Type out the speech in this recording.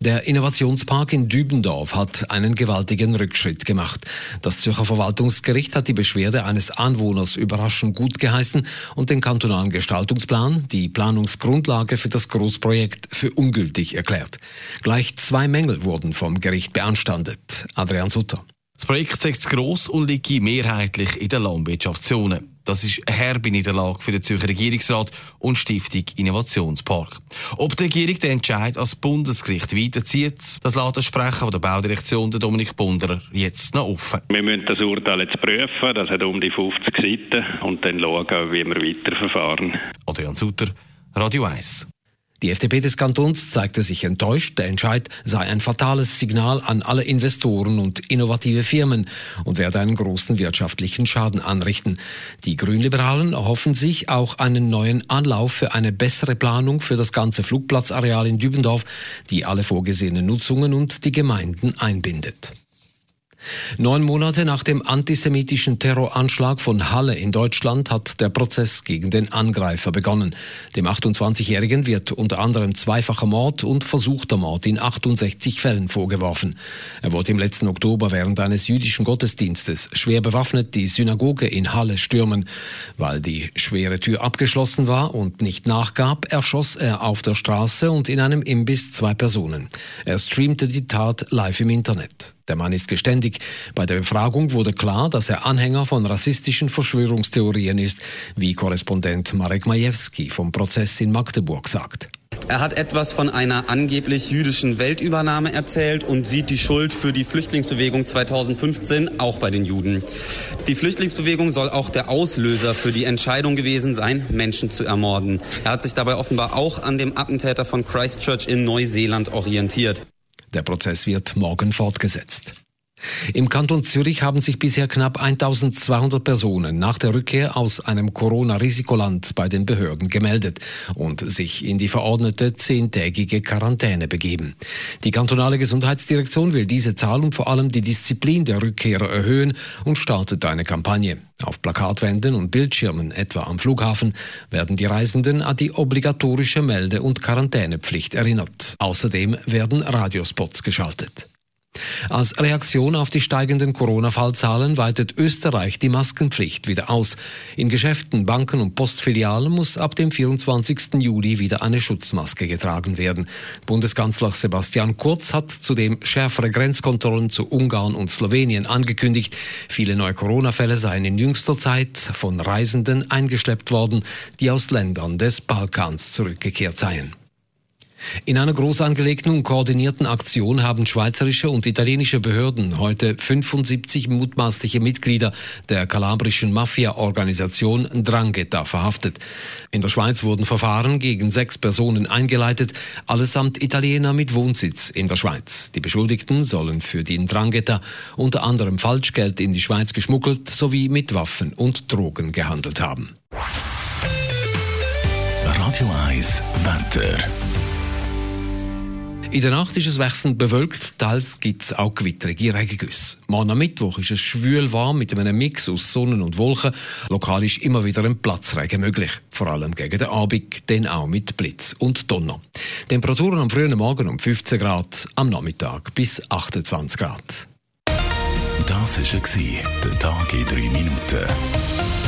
Der Innovationspark in Dübendorf hat einen gewaltigen Rückschritt gemacht. Das Zürcher Verwaltungsgericht hat die Beschwerde eines Anwohners überraschend gut geheißen und den kantonalen Gestaltungsplan, die Planungsgrundlage für das Großprojekt, für ungültig erklärt. Gleich zwei Mängel wurden vom Gericht beanstandet. Adrian Sutter. Das Projekt ist gross und liegt mehrheitlich in der Landwirtschaftszone. Das ist eine herbe Niederlage für den Zürcher Regierungsrat und Stiftung Innovationspark. Ob die Regierung den Entscheid als Bundesgericht weiterzieht, das lässt der Sprecher der Baudirektion, der Dominik Bunderer, jetzt noch offen. Wir müssen das Urteil jetzt prüfen, das hat um die 50 Seiten, und dann schauen, wie wir weiterverfahren. Adrian Sutter, Radio 1. Die FDP des Kantons zeigte sich enttäuscht, der Entscheid sei ein fatales Signal an alle Investoren und innovative Firmen und werde einen großen wirtschaftlichen Schaden anrichten. Die Grünliberalen erhoffen sich auch einen neuen Anlauf für eine bessere Planung für das ganze Flugplatzareal in Dübendorf, die alle vorgesehenen Nutzungen und die Gemeinden einbindet. Neun Monate nach dem antisemitischen Terroranschlag von Halle in Deutschland hat der Prozess gegen den Angreifer begonnen. Dem 28-Jährigen wird unter anderem zweifacher Mord und versuchter Mord in 68 Fällen vorgeworfen. Er wollte im letzten Oktober während eines jüdischen Gottesdienstes schwer bewaffnet die Synagoge in Halle stürmen. Weil die schwere Tür abgeschlossen war und nicht nachgab, erschoss er auf der Straße und in einem Imbiss zwei Personen. Er streamte die Tat live im Internet. Der Mann ist geständig. Bei der Befragung wurde klar, dass er Anhänger von rassistischen Verschwörungstheorien ist, wie Korrespondent Marek Majewski vom Prozess in Magdeburg sagt. Er hat etwas von einer angeblich jüdischen Weltübernahme erzählt und sieht die Schuld für die Flüchtlingsbewegung 2015 auch bei den Juden. Die Flüchtlingsbewegung soll auch der Auslöser für die Entscheidung gewesen sein, Menschen zu ermorden. Er hat sich dabei offenbar auch an dem Attentäter von Christchurch in Neuseeland orientiert. Der Prozess wird morgen fortgesetzt. Im Kanton Zürich haben sich bisher knapp 1200 Personen nach der Rückkehr aus einem Corona-Risikoland bei den Behörden gemeldet und sich in die verordnete zehntägige Quarantäne begeben. Die kantonale Gesundheitsdirektion will diese Zahl und vor allem die Disziplin der Rückkehrer erhöhen und startet eine Kampagne. Auf Plakatwänden und Bildschirmen, etwa am Flughafen, werden die Reisenden an die obligatorische Melde- und Quarantänepflicht erinnert. Außerdem werden Radiospots geschaltet. Als Reaktion auf die steigenden Corona-Fallzahlen weitet Österreich die Maskenpflicht wieder aus. In Geschäften, Banken und Postfilialen muss ab dem 24. Juli wieder eine Schutzmaske getragen werden. Bundeskanzler Sebastian Kurz hat zudem schärfere Grenzkontrollen zu Ungarn und Slowenien angekündigt. Viele neue Corona-Fälle seien in jüngster Zeit von Reisenden eingeschleppt worden, die aus Ländern des Balkans zurückgekehrt seien. In einer groß angelegten und koordinierten Aktion haben schweizerische und italienische Behörden heute 75 mutmaßliche Mitglieder der kalabrischen Mafia-Organisation Drangheta verhaftet. In der Schweiz wurden Verfahren gegen sechs Personen eingeleitet, allesamt Italiener mit Wohnsitz in der Schweiz. Die Beschuldigten sollen für die Drangheta unter anderem Falschgeld in die Schweiz geschmuggelt sowie mit Waffen und Drogen gehandelt haben. Radio 1 Wetter. In der Nacht ist es wechselnd bewölkt, teils gibt es auch gewitterige Regengüsse. Morgen am Mittwoch ist es schwül warm mit einem Mix aus Sonnen und Wolken. Lokal ist immer wieder ein Platzregen möglich, vor allem gegen den Abend, dann auch mit Blitz und Donner. Temperaturen am frühen Morgen um 15 Grad, am Nachmittag bis 28 Grad. Das war der Tag in 3 Minuten.